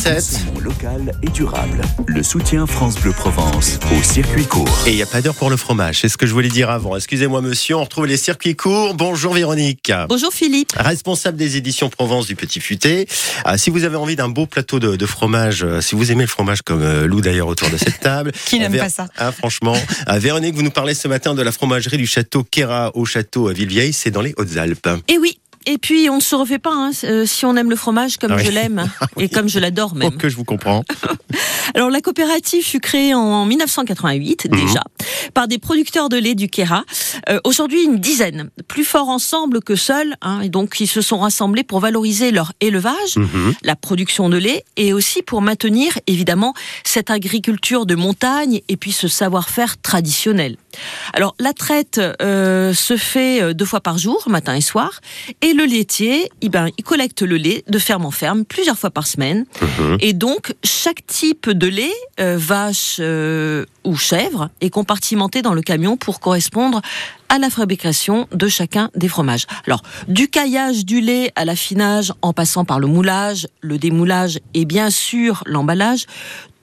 7h07. Consommons local et durable. Le soutien France Bleu Provence au circuit court. Et il n'y a pas d'heure pour le fromage, c'est ce que je voulais dire avant. Excusez-moi monsieur, on retrouve les circuits courts. Bonjour Véronique. Bonjour Philippe. Responsable des éditions Provence du Petit Futé. Ah, si vous avez envie d'un beau plateau de, de fromage, euh, si vous aimez le fromage comme euh, Lou d'ailleurs autour de cette table. Qui n'aime Vé- pas ça Ah, Franchement. Ah, Véronique, vous nous parlez ce matin de la fromagerie du château Kera au château à Villevieille, c'est dans les Hautes-Alpes. Et oui. Et puis on ne se refait pas hein, euh, si on aime le fromage comme Ah oui. je l'aime et comme je l'adore Oh, même. que je vous comprends. Alors la coopérative fut créée en 1988 Mhm. déjà par des producteurs de lait du Kera. Euh, Aujourd'hui une dizaine, plus forts ensemble que seuls, hein, et donc ils se sont rassemblés pour valoriser leur élevage, Mhm. la production de lait et aussi pour maintenir évidemment cette agriculture de montagne et puis ce savoir-faire traditionnel. Alors la traite euh, se fait deux fois par jour, matin et soir, et le laitier, eh ben, il collecte le lait de ferme en ferme plusieurs fois par semaine. Mhm. Et donc chaque type de lait, euh, vache euh, ou chèvre, est compartimenté dans le camion pour correspondre à la fabrication de chacun des fromages. Alors, du caillage du lait à l'affinage, en passant par le moulage, le démoulage et bien sûr l'emballage,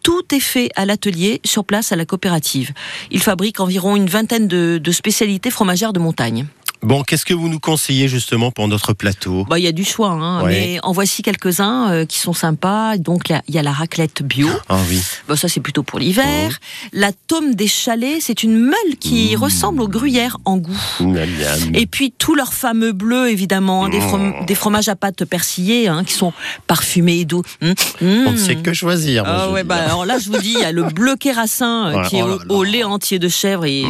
tout est fait à l'atelier, sur place à la coopérative. Il fabrique environ une vingtaine de, de spécialités fromagères de montagne. Bon, qu'est-ce que vous nous conseillez justement pour notre plateau? Bah, il y a du choix, hein, Ouais. mais en voici quelques-uns euh, qui sont sympas. Donc, il y a- la raclette bio. Ah oui. Bon, ça, c'est plutôt pour l'hiver. La tome des chalets, c'est une meule qui Mmh. ressemble au gruyère en goût. Miam. Et puis tous leurs fameux bleus, évidemment, hein, des, Mmh. from- des fromages à pâte persillée, hein, qui sont parfumés et doux. Mmh, On ne mmh. sait que choisir. moi, Ah ouais, bah, alors là, je vous dis, il y a le bleu kérassin euh, qui est Oh au, là là. au lait entier de chèvre et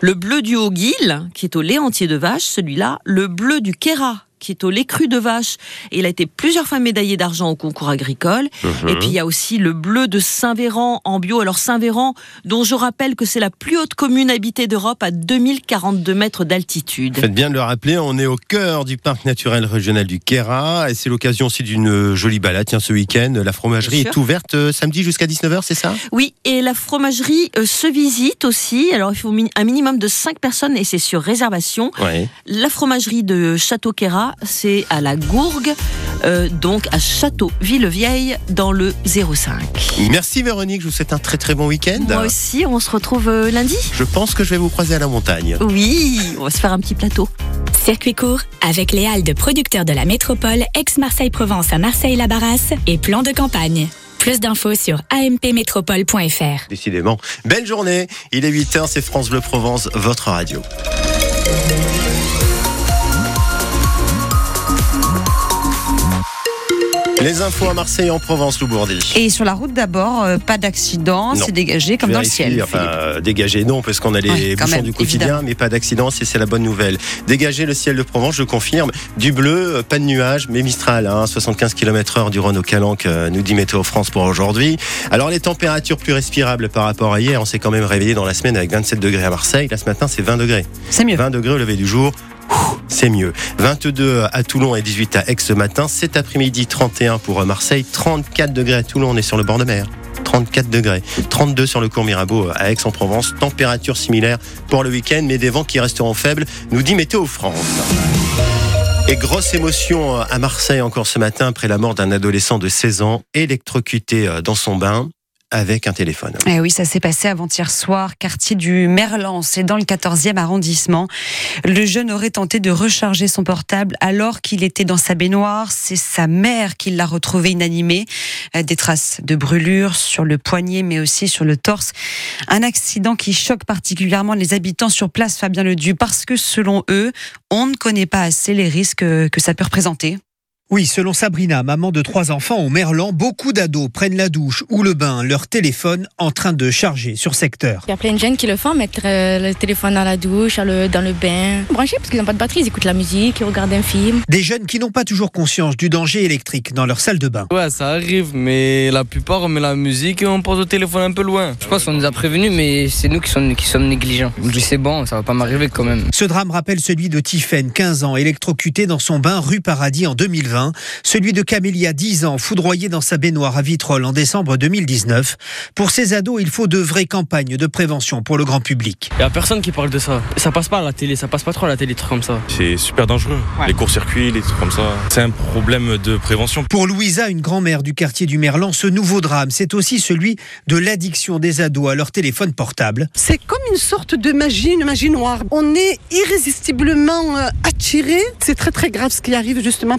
le bleu du Haut-Guil qui est au lait entier de vache, celui-là, le bleu du Kéra qui est au lait cru de vache. Et il a été plusieurs fois médaillé d'argent au concours agricole. Mhm. Et puis il y a aussi le bleu de Saint-Véran en bio. Alors Saint-Véran, dont je rappelle que c'est la plus haute commune habitée d'Europe à 2042 mètres d'altitude. Faites bien de le rappeler, on est au cœur du parc naturel régional du Kera et c'est l'occasion aussi d'une jolie balade. Tiens, ce week-end, la fromagerie est ouverte euh, samedi jusqu'à 19h, c'est ça? Oui, et la fromagerie euh, se visite aussi. Alors, il faut un minimum de 5 personnes et c'est sur réservation. Ouais. La fromagerie de C'est à la Gourgue, euh, donc à Château-Villevieille, dans le 05. Merci Véronique, je vous souhaite un très très bon week-end. Moi aussi, on se retrouve euh, lundi Je pense que je vais vous croiser à la montagne. Oui, on va se faire un petit plateau. Circuit court avec les halles de producteurs de la métropole ex-Marseille-Provence à Marseille-la-Barrasse et plan de campagne. Plus d'infos sur ampmétropole.fr. Décidément. Belle journée. Il est 8h, c'est France Bleu Provence, votre radio. Les infos à Marseille et en Provence, Lou Bourdi. Et sur la route d'abord, euh, pas d'accident, c'est dégagé comme dans le ciel. Enfin, dégager, non, parce qu'on a les Ouais, bouchons même, du quotidien, évidemment. mais pas d'accident, c'est c'est la bonne nouvelle. Dégager le ciel de Provence, je confirme. Du bleu, euh, pas de nuages, mais Mistral, hein, 75 km/h du Rhône au Calanque, nous dit Météo France pour aujourd'hui. Alors, les températures plus respirables par rapport à hier, on s'est quand même réveillé dans la semaine avec 27 degrés à Marseille. Là, ce matin, c'est 20 degrés. C'est mieux. 20 degrés au lever du jour. C'est mieux. 22 à Toulon et 18 à Aix ce matin. Cet après-midi, 31 pour euh, Marseille. 34 degrés à Toulon, on est sur le bord de mer. 34 degrés. 32 sur le cours Mirabeau à Aix-en-Provence. Température similaire pour le week-end, mais des vents qui resteront faibles, nous dit Météo France. Et grosse émotion euh, à Marseille encore ce matin après la mort d'un adolescent de 16 ans électrocuté euh, dans son bain avec un téléphone. Eh oui, ça s'est passé avant-hier soir, quartier du Merlan, c'est dans le 14e arrondissement. Le jeune aurait tenté de recharger son portable alors qu'il était dans sa baignoire. C'est sa mère qui l'a retrouvé inanimé. Euh, Des traces de brûlures sur le poignet, mais aussi sur le torse. Un accident qui choque particulièrement les habitants sur place, Fabien Ledu, parce que selon eux, on ne connaît pas assez les risques que ça peut représenter. Oui, selon Sabrina, maman de trois enfants au Merlan, beaucoup d'ados prennent la douche ou le bain, leur téléphone en train de charger sur secteur. Il y a plein de jeunes qui le font, mettre euh, le téléphone dans la douche, dans le, dans le bain. Branché parce qu'ils n'ont pas de batterie, ils écoutent la musique, ils regardent un film. Des jeunes qui n'ont pas toujours conscience du danger électrique dans leur salle de bain. Ouais, ça arrive, mais la plupart on met la musique et on pose le téléphone un peu loin. Je pense qu'on nous a prévenus, mais c'est nous qui sommes, qui sommes négligents. Je dis c'est bon, ça va pas m'arriver quand même. Ce drame rappelle celui de Tiffaine, 15 ans, électrocuté dans son bain rue Paradis en 2020. Celui de Camélia, 10 ans, foudroyé dans sa baignoire à Vitrolles en décembre 2019. Pour ces ados, il faut de vraies campagnes de prévention pour le grand public. Il y a personne qui parle de ça. Ça passe pas à la télé, ça passe pas trop à la télé, des trucs comme ça. C'est super dangereux. Les courts-circuits, les trucs comme ça. C'est un problème de prévention. Pour Louisa, une grand-mère du quartier du Merlan, ce nouveau drame, c'est aussi celui de l'addiction des ados à leur téléphone portable. C'est comme une sorte de magie, une magie noire. On est irrésistiblement euh, attiré. C'est très très grave ce qui arrive justement par